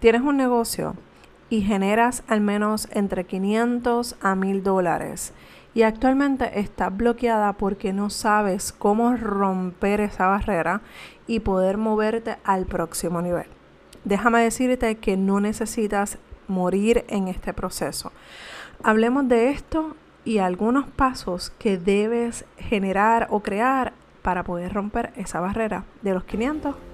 tienes un negocio y generas al menos entre 500 a 1000 dólares y actualmente estás bloqueada porque no sabes cómo romper esa barrera y poder moverte al próximo nivel. Déjame decirte que no necesitas morir en este proceso. Hablemos de esto y algunos pasos que debes generar o crear para poder romper esa barrera de los 500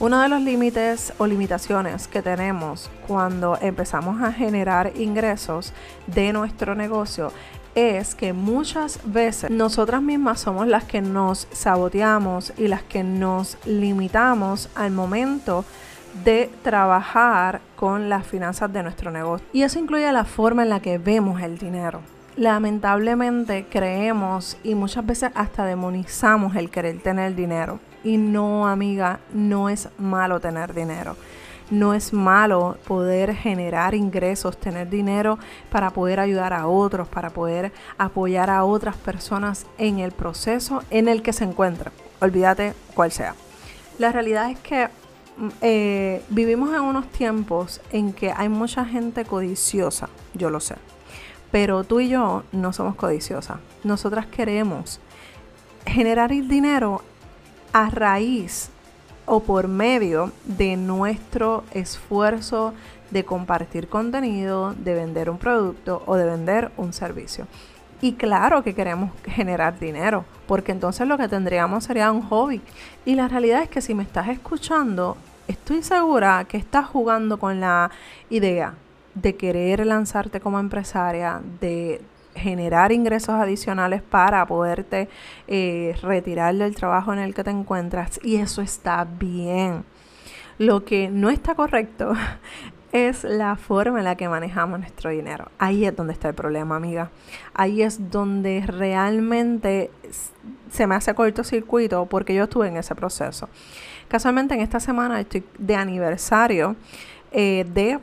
Uno de los límites o limitaciones que tenemos cuando empezamos a generar ingresos de nuestro negocio es que muchas veces nosotras mismas somos las que nos saboteamos y las que nos limitamos al momento de trabajar con las finanzas de nuestro negocio. Y eso incluye la forma en la que vemos el dinero. Lamentablemente creemos y muchas veces hasta demonizamos el querer tener dinero. Y no, amiga, no es malo tener dinero. No es malo poder generar ingresos, tener dinero para poder ayudar a otros, para poder apoyar a otras personas en el proceso en el que se encuentran. Olvídate cuál sea. La realidad es que mm, eh, vivimos en unos tiempos en que hay mucha gente codiciosa, yo lo sé. Pero tú y yo no somos codiciosas. Nosotras queremos generar el dinero a raíz o por medio de nuestro esfuerzo de compartir contenido, de vender un producto o de vender un servicio. Y claro que queremos generar dinero, porque entonces lo que tendríamos sería un hobby. Y la realidad es que si me estás escuchando, estoy segura que estás jugando con la idea de querer lanzarte como empresaria, de generar ingresos adicionales para poderte eh, retirar del trabajo en el que te encuentras y eso está bien. Lo que no está correcto es la forma en la que manejamos nuestro dinero. Ahí es donde está el problema, amiga. Ahí es donde realmente se me hace cortocircuito porque yo estuve en ese proceso. Casualmente en esta semana estoy de aniversario eh, de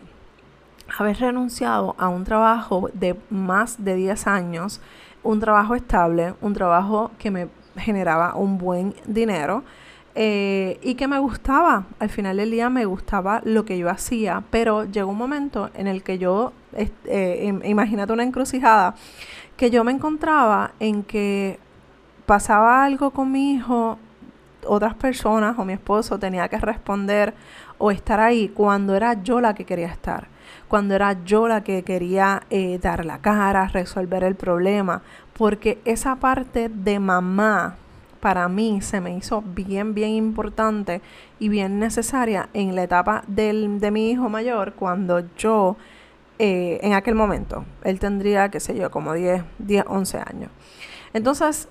haber renunciado a un trabajo de más de 10 años, un trabajo estable, un trabajo que me generaba un buen dinero eh, y que me gustaba. Al final del día me gustaba lo que yo hacía, pero llegó un momento en el que yo, eh, imagínate una encrucijada, que yo me encontraba en que pasaba algo con mi hijo, otras personas o mi esposo tenía que responder o estar ahí cuando era yo la que quería estar cuando era yo la que quería eh, dar la cara, resolver el problema, porque esa parte de mamá para mí se me hizo bien, bien importante y bien necesaria en la etapa del, de mi hijo mayor cuando yo, eh, en aquel momento, él tendría, qué sé yo, como 10, 10, 11 años. Entonces,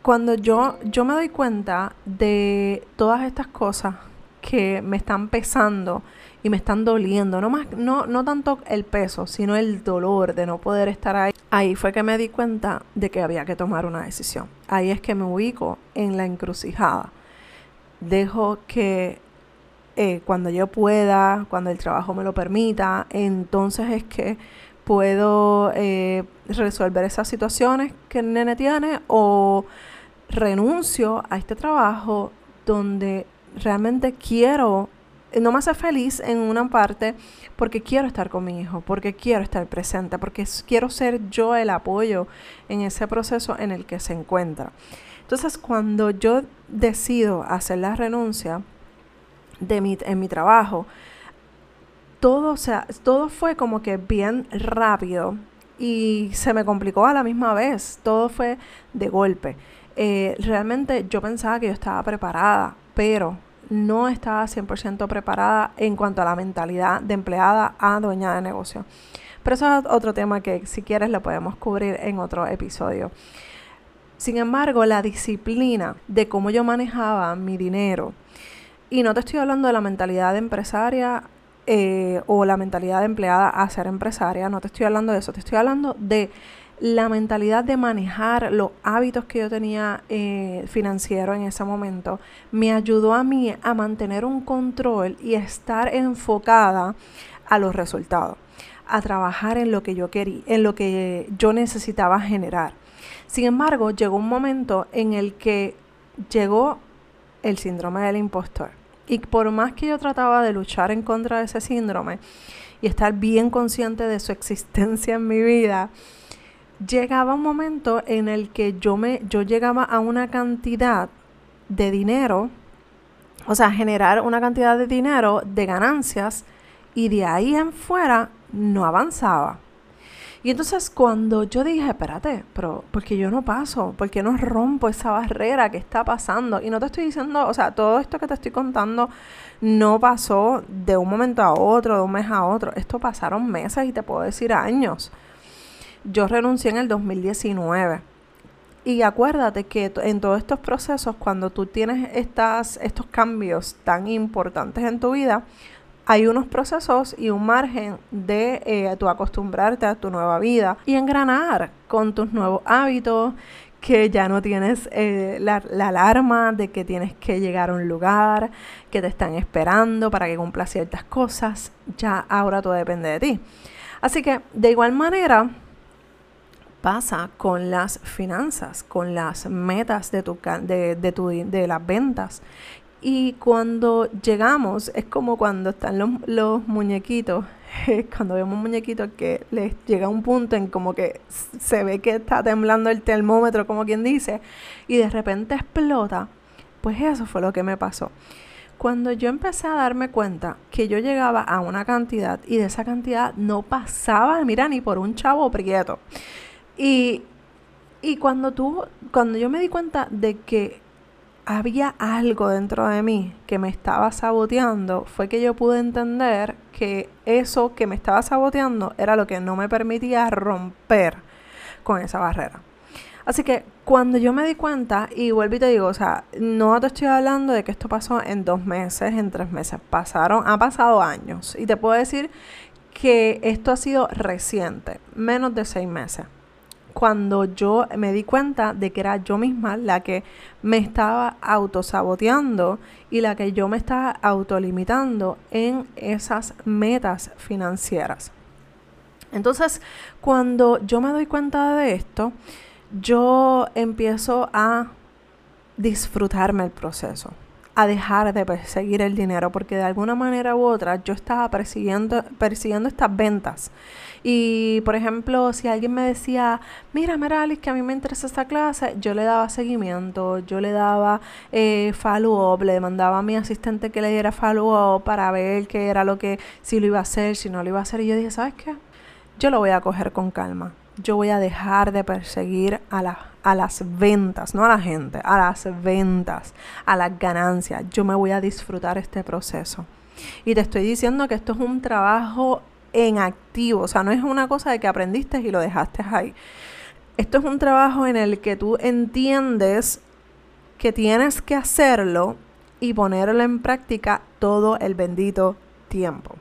cuando yo, yo me doy cuenta de todas estas cosas que me están pesando y me están doliendo, no, más, no, no tanto el peso, sino el dolor de no poder estar ahí. Ahí fue que me di cuenta de que había que tomar una decisión. Ahí es que me ubico en la encrucijada. Dejo que eh, cuando yo pueda, cuando el trabajo me lo permita, entonces es que puedo eh, resolver esas situaciones que el nene tiene o renuncio a este trabajo donde realmente quiero no me hace feliz en una parte porque quiero estar con mi hijo, porque quiero estar presente, porque quiero ser yo el apoyo en ese proceso en el que se encuentra. Entonces, cuando yo decido hacer la renuncia de mi, en mi trabajo, todo, sea, todo fue como que bien rápido y se me complicó a la misma vez. Todo fue de golpe. Eh, realmente yo pensaba que yo estaba preparada, pero no estaba 100% preparada en cuanto a la mentalidad de empleada a dueña de negocio. Pero eso es otro tema que si quieres lo podemos cubrir en otro episodio. Sin embargo, la disciplina de cómo yo manejaba mi dinero, y no te estoy hablando de la mentalidad de empresaria eh, o la mentalidad de empleada a ser empresaria, no te estoy hablando de eso, te estoy hablando de la mentalidad de manejar los hábitos que yo tenía eh, financiero en ese momento me ayudó a mí a mantener un control y estar enfocada a los resultados, a trabajar en lo que yo quería, en lo que yo necesitaba generar. Sin embargo, llegó un momento en el que llegó el síndrome del impostor. Y por más que yo trataba de luchar en contra de ese síndrome y estar bien consciente de su existencia en mi vida, llegaba un momento en el que yo me yo llegaba a una cantidad de dinero, o sea, generar una cantidad de dinero de ganancias y de ahí en fuera no avanzaba. Y entonces cuando yo dije, espérate, pero porque yo no paso? ¿Por qué no rompo esa barrera que está pasando? Y no te estoy diciendo, o sea, todo esto que te estoy contando no pasó de un momento a otro, de un mes a otro. Esto pasaron meses y te puedo decir años. Yo renuncié en el 2019. Y acuérdate que en todos estos procesos, cuando tú tienes estas, estos cambios tan importantes en tu vida, hay unos procesos y un margen de eh, tu acostumbrarte a tu nueva vida y engranar con tus nuevos hábitos, que ya no tienes eh, la, la, alarma de que tienes que llegar a un lugar, que te están esperando para que cumpla ciertas cosas, ya ahora todo depende de ti. Así que de igual manera pasa con las finanzas, con las metas de, tu, de, de, tu, de las ventas, y cuando llegamos, es como cuando están los, los muñequitos, cuando vemos muñequitos que les llega un punto en como que se ve que está temblando el termómetro, como quien dice, y de repente explota, pues eso fue lo que me pasó. Cuando yo empecé a darme cuenta que yo llegaba a una cantidad y de esa cantidad no pasaba, mira, ni por un chavo prieto. Y, y cuando tú, cuando yo me di cuenta de que había algo dentro de mí que me estaba saboteando, fue que yo pude entender que eso que me estaba saboteando era lo que no me permitía romper con esa barrera. Así que cuando yo me di cuenta, y vuelvo y te digo, o sea, no te estoy hablando de que esto pasó en dos meses, en tres meses, pasaron, ha pasado años. Y te puedo decir que esto ha sido reciente, menos de seis meses cuando yo me di cuenta de que era yo misma la que me estaba autosaboteando y la que yo me estaba autolimitando en esas metas financieras. Entonces, cuando yo me doy cuenta de esto, yo empiezo a disfrutarme el proceso, a dejar de perseguir el dinero, porque de alguna manera u otra yo estaba persiguiendo, persiguiendo estas ventas y, por ejemplo, si alguien me decía, mira, Meralis, que a mí me interesa esta clase, yo le daba seguimiento, yo le daba eh, follow-up, le mandaba a mi asistente que le diera follow-up para ver qué era lo que, si lo iba a hacer, si no lo iba a hacer. Y yo dije, ¿sabes qué? Yo lo voy a coger con calma. Yo voy a dejar de perseguir a, a las ventas, no a la gente, a las ventas, a las ganancias. Yo me voy a disfrutar este proceso. Y te estoy diciendo que esto es un trabajo en activo. O sea, no es una cosa de que aprendiste y lo dejaste ahí. Esto es un trabajo en el que tú entiendes que tienes que hacerlo y ponerlo en práctica todo el bendito tiempo.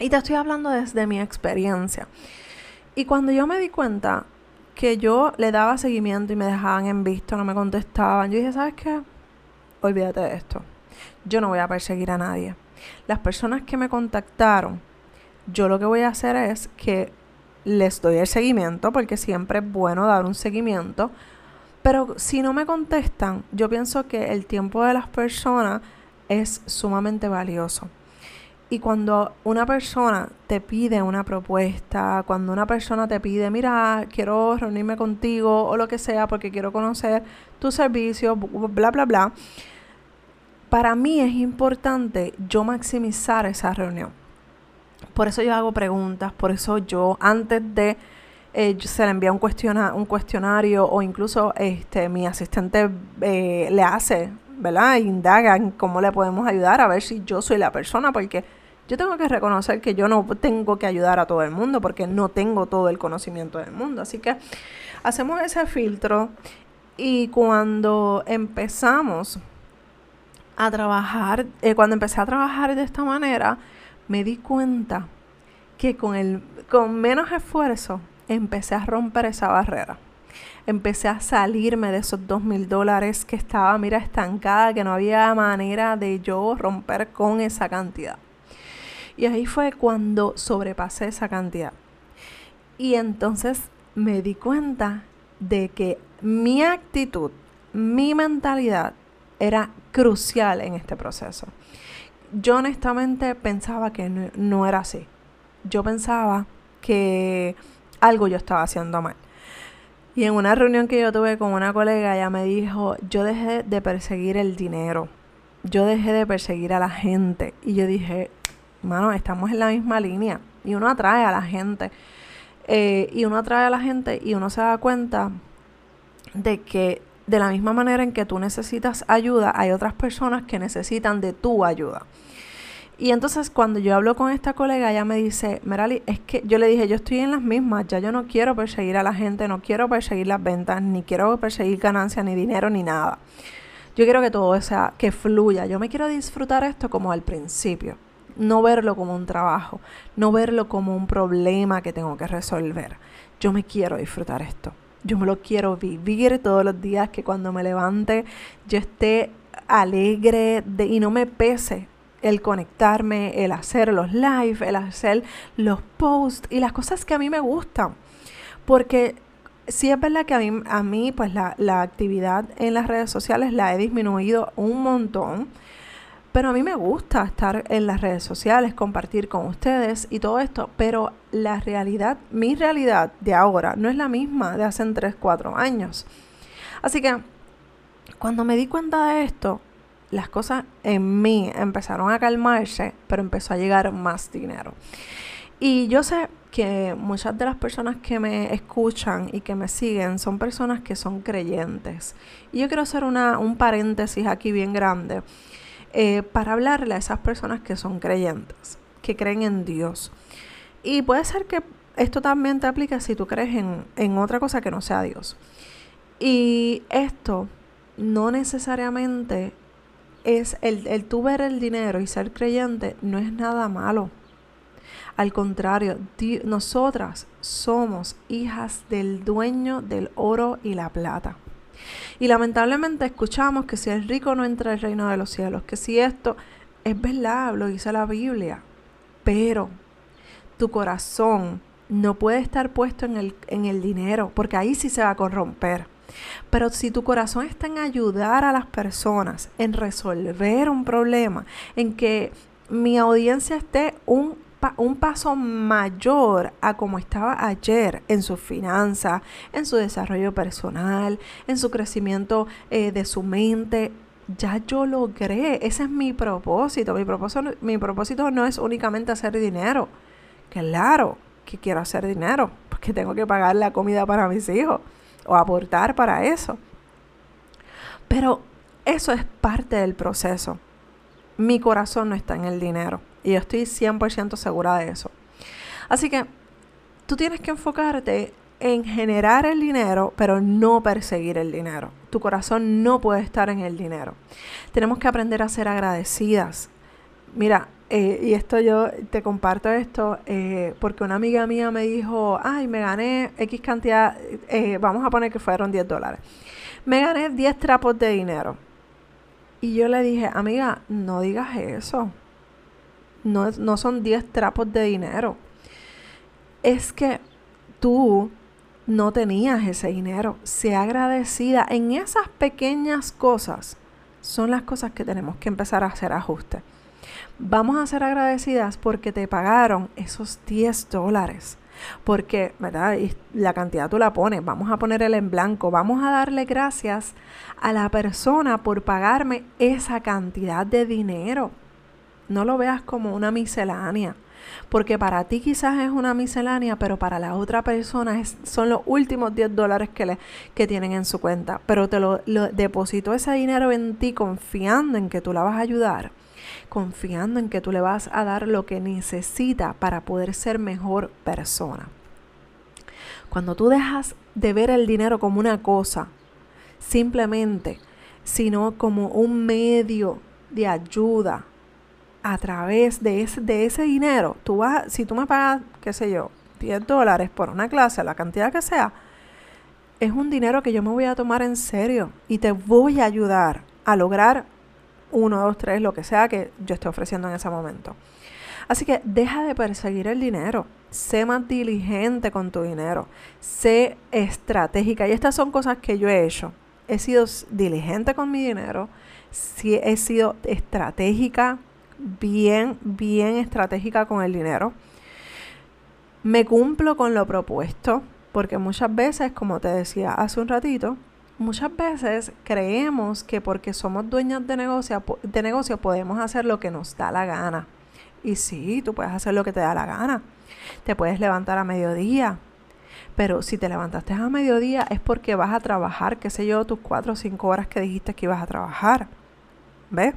Y te estoy hablando desde mi experiencia. Y cuando yo me di cuenta que yo le daba seguimiento y me dejaban en visto, no me contestaban, yo dije, ¿sabes qué? Olvídate de esto. Yo no voy a perseguir a nadie. Las personas que me contactaron, yo lo que voy a hacer es que les doy el seguimiento, porque siempre es bueno dar un seguimiento, pero si no me contestan, yo pienso que el tiempo de las personas es sumamente valioso. Y cuando una persona te pide una propuesta, cuando una persona te pide, mira, quiero reunirme contigo o lo que sea porque quiero conocer tu servicio, bla, bla, bla, para mí es importante yo maximizar esa reunión. Por eso yo hago preguntas, por eso yo antes de eh, se le envía un, un cuestionario o incluso este mi asistente eh, le hace, ¿verdad? Indaga en cómo le podemos ayudar a ver si yo soy la persona, porque yo tengo que reconocer que yo no tengo que ayudar a todo el mundo porque no tengo todo el conocimiento del mundo. Así que hacemos ese filtro y cuando empezamos a trabajar, eh, cuando empecé a trabajar de esta manera, me di cuenta que con, el, con menos esfuerzo empecé a romper esa barrera. Empecé a salirme de esos dos mil dólares que estaba, mira, estancada, que no había manera de yo romper con esa cantidad. Y ahí fue cuando sobrepasé esa cantidad. Y entonces me di cuenta de que mi actitud, mi mentalidad era crucial en este proceso. Yo honestamente pensaba que no, era así. Yo pensaba que algo yo estaba haciendo mal. Y en una reunión que yo tuve con una colega, ella me dijo, yo dejé de perseguir el dinero, yo dejé de perseguir a la gente. Y yo dije, mano, estamos en la misma línea. Y uno atrae a la gente. Eh, y uno atrae a la gente y uno se da cuenta de que de la misma manera en que tú necesitas ayuda, hay otras personas que necesitan de tu ayuda. Y entonces cuando yo hablo con esta colega, ella me dice, Merali, es que yo le dije, yo estoy en las mismas, ya yo no quiero perseguir a la gente, no quiero perseguir las ventas, ni quiero perseguir ganancias, ni dinero, ni nada. Yo quiero que todo sea, que fluya. Yo me quiero disfrutar esto como al principio. No verlo como un trabajo, no verlo como un problema que tengo que resolver. Yo me quiero disfrutar esto. Yo me lo quiero vivir todos los días, que cuando me levante yo esté alegre de, y no me pese el conectarme, el hacer los live, el hacer los posts y las cosas que a mí me gustan. Porque sí es verdad que a mí, a mí pues la, la actividad en las redes sociales la he disminuido un montón pero a mí me gusta estar en las redes sociales, compartir con ustedes y todo esto, pero la realidad, mi realidad de ahora no es la misma de hace 3, 4 años. Así que cuando me di cuenta de esto, las cosas en mí empezaron a calmarse, pero empezó a llegar más dinero. Y yo sé que muchas de las personas que me escuchan y que me siguen son personas que son creyentes. Y yo quiero hacer una, un paréntesis aquí bien grande eh, para hablarle a esas personas que son creyentes, que creen en Dios. Y puede ser que esto también te aplique si tú crees en, otra cosa que no sea Dios. Y esto no necesariamente es el, el tú ver el dinero y ser creyente no es nada malo. Al contrario, nosotras somos hijas del dueño del oro y la plata. Y lamentablemente escuchamos que si el rico no entra al reino de los cielos, que si esto es verdad, lo dice la Biblia, pero tu corazón no puede estar puesto en el, en el dinero, porque ahí sí se va a corromper. Pero si tu corazón está en ayudar a las personas, en resolver un problema, en que mi audiencia esté un un paso mayor a como estaba ayer en su finanza, en su desarrollo personal, en su crecimiento eh, de su mente. Ya yo logré, ese es mi propósito. Mi propósito, mi propósito no es únicamente hacer dinero. Claro que quiero hacer dinero, porque tengo que pagar la comida para mis hijos o aportar para eso. Pero eso es parte del proceso. Mi corazón no está en el dinero. Y yo estoy 100% segura de eso. Así que tú tienes que enfocarte en generar el dinero, pero no perseguir el dinero. Tu corazón no puede estar en el dinero. Tenemos que aprender a ser agradecidas. Mira, eh, y esto yo te comparto esto eh, porque una amiga mía me dijo, ay, me gané X cantidad, eh, vamos a poner que fueron 10 dólares. Me gané 10 trapos de dinero. Y yo le dije, amiga, no digas eso no, son 10 trapos de dinero. Es que tú no tenías ese dinero. Sea agradecida en esas pequeñas cosas. Son las cosas que tenemos que empezar a hacer ajuste. Vamos a ser agradecidas porque te pagaron esos 10 dólares. Porque, ¿verdad? La cantidad tú la pones. Vamos a poner el en blanco. Vamos a darle gracias a la persona por pagarme esa cantidad de dinero. No lo veas como una miscelánea, porque para ti quizás es una miscelánea, pero para la otra persona son los últimos 10 dólares que, le, que tienen en su cuenta. Pero te lo, lo depositó ese dinero en ti confiando en que tú la vas a ayudar, confiando en que tú le vas a dar lo que necesita para poder ser mejor persona. Cuando tú dejas de ver el dinero como una cosa, simplemente, sino como un medio de ayuda, a través de ese, de ese dinero, tú vas, si tú me pagas, qué sé yo, 10 dólares por una clase, la cantidad que sea, es un dinero que yo me voy a tomar en serio y te voy a ayudar a lograr uno, dos, tres, lo que sea que yo esté ofreciendo en ese momento. Así que deja de perseguir el dinero. Sé más diligente con tu dinero. Sé estratégica. Y estas son cosas que yo he hecho. He sido diligente con mi dinero. he sido estratégica, bien, bien estratégica con el dinero. Me cumplo con lo propuesto. Porque muchas veces, como te decía hace un ratito, muchas veces creemos que porque somos dueños de negocio, de negocio podemos hacer lo que nos da la gana. Y sí, tú puedes hacer lo que te da la gana. Te puedes levantar a mediodía. Pero si te levantaste a mediodía es porque vas a trabajar, qué sé yo, tus cuatro o cinco horas que dijiste que ibas a trabajar. ¿Ves?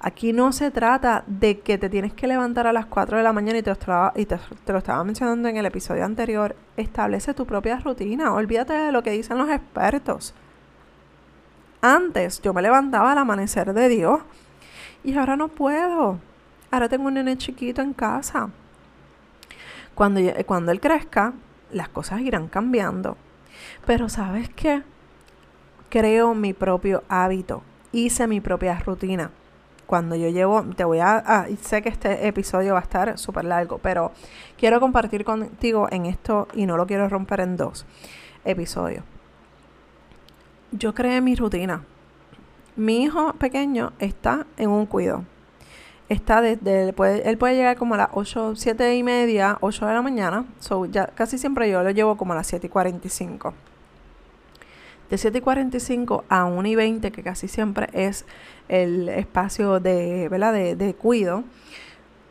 Aquí no se trata de que te tienes que levantar a las 4 de la mañana y, te, y te, lo estaba mencionando en el episodio anterior. Establece tu propia rutina. Olvídate de lo que dicen los expertos. Antes yo me levantaba al amanecer de Dios y ahora no puedo. Ahora tengo un nene chiquito en casa. Cuando, cuando él crezca, las cosas irán cambiando. Pero ¿sabes qué? Creo mi propio hábito. Hice mi propia rutina. Cuando yo llevo, te voy a, sé que este episodio va a estar súper largo, pero quiero compartir contigo en esto y no lo quiero romper en dos episodios. Yo creé mi rutina. Mi hijo pequeño está en un cuido está desde, puede, él puede llegar como a las 8, 7 y media, 8 de la mañana. So, ya casi siempre yo lo llevo como a las 7 y 45. De 7 y 45 a 1 y 20, que casi siempre es el espacio de, ¿verdad? de, de cuido,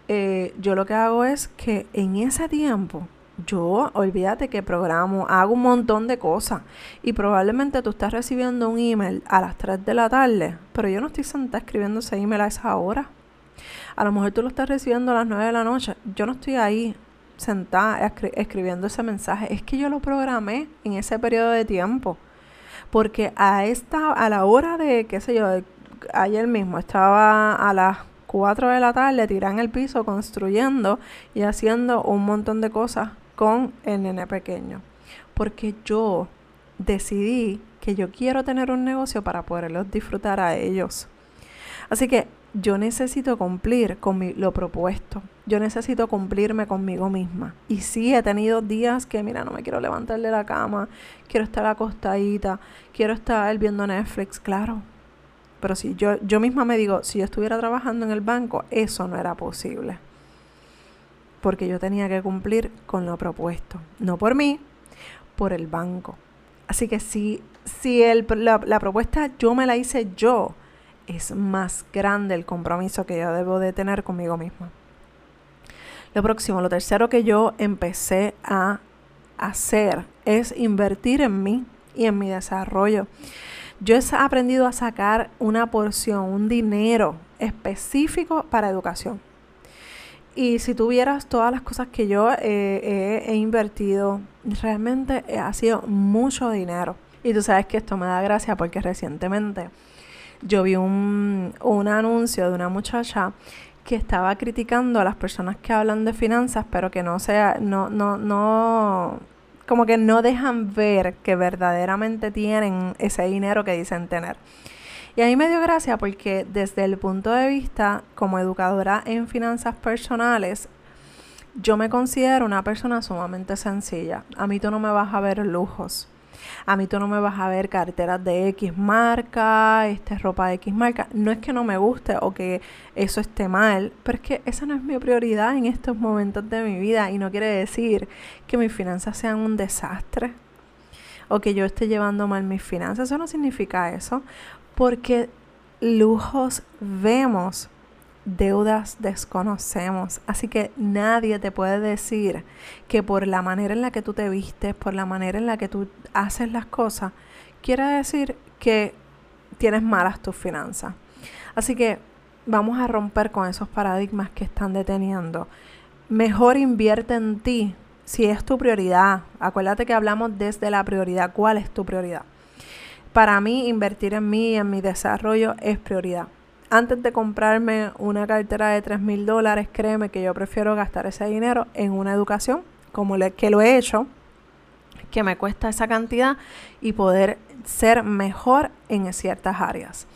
eh, yo lo que hago es que en ese tiempo yo, olvídate que programo, hago un montón de cosas y probablemente tú estás recibiendo un email a las 3 de la tarde, pero yo no estoy sentada escribiendo ese email a esa hora. A lo mejor tú lo estás recibiendo a las 9 de la noche. Yo no estoy ahí sentada escribiendo ese mensaje. Es que yo lo programé en ese periodo de tiempo. Porque a esta, a la hora de, qué sé yo, ayer mismo estaba a las 4 de la tarde tirada en el piso construyendo y haciendo un montón de cosas con el nene pequeño. Porque yo decidí que yo quiero tener un negocio para poderlos disfrutar a ellos. Así que yo necesito cumplir con lo propuesto. Yo necesito cumplirme conmigo misma. Y sí, he tenido días que, mira, no me quiero levantar de la cama, quiero estar acostadita, quiero estar viendo Netflix, claro. Pero si yo, yo misma me digo, si yo estuviera trabajando en el banco, eso no era posible. Porque yo tenía que cumplir con lo propuesto. No por mí, por el banco. Así que si, si el, la propuesta yo me la hice yo, es más grande el compromiso que yo debo de tener conmigo misma. Lo próximo, lo tercero que yo empecé a hacer es invertir en mí y en mi desarrollo. Yo he aprendido a sacar una porción, un dinero específico para educación. Y si tuvieras todas las cosas que yo eh, he invertido, realmente ha sido mucho dinero. Y tú sabes que esto me da gracia porque recientemente yo vi un, un anuncio de una muchacha que estaba criticando a las personas que hablan de finanzas, pero que no sea, no, no, no, como que no dejan ver que verdaderamente tienen ese dinero que dicen tener. Y ahí me dio gracia porque desde el punto de vista como educadora en finanzas personales, yo me considero una persona sumamente sencilla. A mí tú no me vas a ver lujos a mí tú no me vas a ver carteras de X marca, este, ropa de X marca. No es que no me guste o que eso esté mal, pero es que esa no es mi prioridad en estos momentos de mi vida y no quiere decir que mis finanzas sean un desastre o que yo esté llevando mal mis finanzas. Eso no significa eso, porque lujos vemos deudas desconocemos. Así que nadie te puede decir que por la manera en la que tú te vistes, por la manera en la que tú haces las cosas, quiere decir que tienes malas tus finanzas. Así que vamos a romper con esos paradigmas que están deteniendo. Mejor invierte en ti si es tu prioridad. Acuérdate que hablamos desde la prioridad. ¿Cuál es tu prioridad? Para mí, invertir en mí y en mi desarrollo es prioridad. Antes de comprarme una cartera de 3 mil dólares, créeme que yo prefiero gastar ese dinero en una educación, como que lo he hecho, que me cuesta esa cantidad y poder ser mejor en ciertas áreas.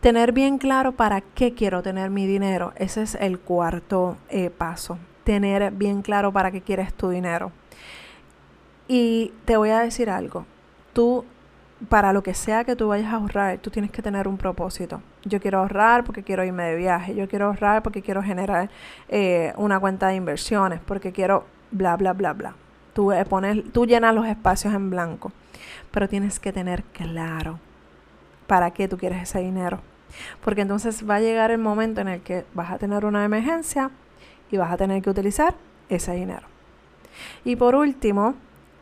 Tener bien claro para qué quiero tener mi dinero, ese es el cuarto eh, paso. Tener bien claro para qué quieres tu dinero. Y te voy a decir algo, tú para lo que sea que tú vayas a ahorrar, tú tienes que tener un propósito. Yo quiero ahorrar porque quiero irme de viaje, yo quiero ahorrar porque quiero generar eh, una cuenta de inversiones, porque quiero bla, bla, bla, bla. Tú, eh, pones, tú llenas los espacios en blanco, pero tienes que tener claro para qué tú quieres ese dinero. Porque entonces va a llegar el momento en el que vas a tener una emergencia y vas a tener que utilizar ese dinero. Y por último,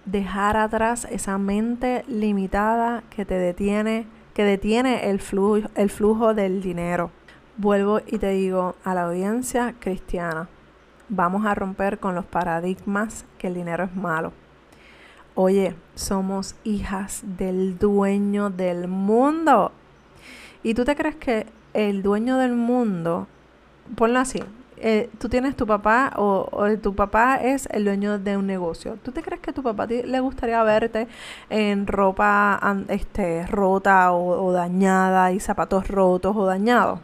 dejar atrás esa mente limitada que te detiene, que detiene el flujo, el flujo del dinero. Vuelvo y te digo a la audiencia cristiana, vamos a romper con los paradigmas que el dinero es malo. Oye, somos hijas del dueño del mundo. ¿Y tú te crees que el dueño del mundo, ponlo así, eh, tú tienes tu papá o, tu papá es el dueño de un negocio. ¿Tú te crees que tu papá le gustaría verte en ropa este, rota o dañada y zapatos rotos o dañados?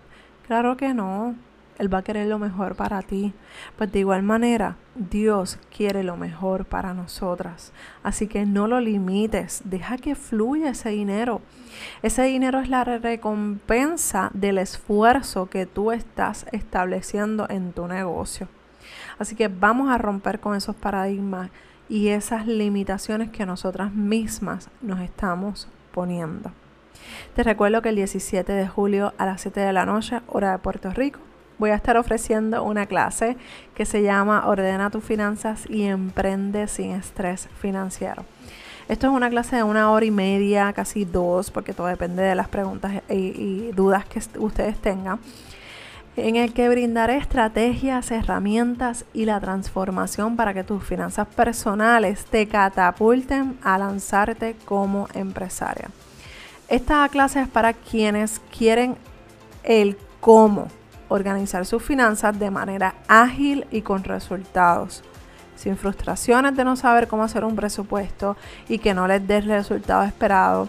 Claro que no. Él va a querer lo mejor para ti. Pues de igual manera, Dios quiere lo mejor para nosotras. Así que no lo limites, deja que fluya ese dinero. Ese dinero es la recompensa del esfuerzo que tú estás estableciendo en tu negocio. Así que vamos a romper con esos paradigmas y esas limitaciones que nosotras mismas nos estamos poniendo. Te recuerdo que el 17 de julio a las 7 de la noche, hora de Puerto Rico, voy a estar ofreciendo una clase que se llama Ordena tus finanzas y emprende sin estrés financiero. Esto es una clase de una hora y media, casi dos, porque todo depende de las preguntas y, dudas que ustedes tengan, en el que brindaré estrategias, herramientas y la transformación para que tus finanzas personales te catapulten a lanzarte como empresaria. Esta clase es para quienes quieren el cómo organizar sus finanzas de manera ágil y con resultados, sin frustraciones de no saber cómo hacer un presupuesto y que no les dé el resultado esperado.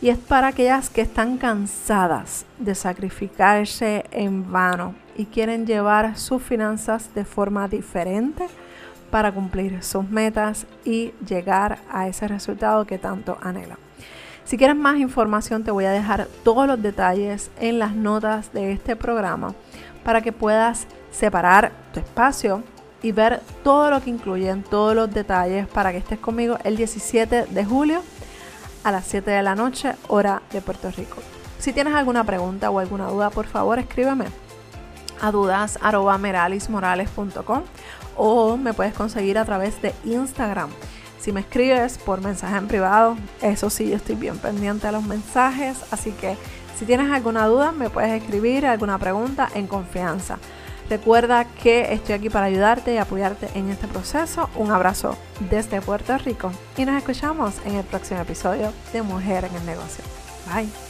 Y es para aquellas que están cansadas de sacrificarse en vano y quieren llevar sus finanzas de forma diferente para cumplir sus metas y llegar a ese resultado que tanto anhelan. Si quieres más información te voy a dejar todos los detalles en las notas de este programa para que puedas separar tu espacio y ver todo lo que incluyen, todos los detalles para que estés conmigo el 17 de julio a las 7 de la noche, hora de Puerto Rico. Si tienes alguna pregunta o alguna duda, por favor escríbeme a dudas.meralismorales.com o me puedes conseguir a través de Instagram. Si me escribes por mensaje en privado, eso sí, yo estoy bien pendiente de los mensajes, así que si tienes alguna duda, me puedes escribir alguna pregunta en confianza. Recuerda que estoy aquí para ayudarte y apoyarte en este proceso. Un abrazo desde Puerto Rico y nos escuchamos en el próximo episodio de Mujer en el Negocio. Bye.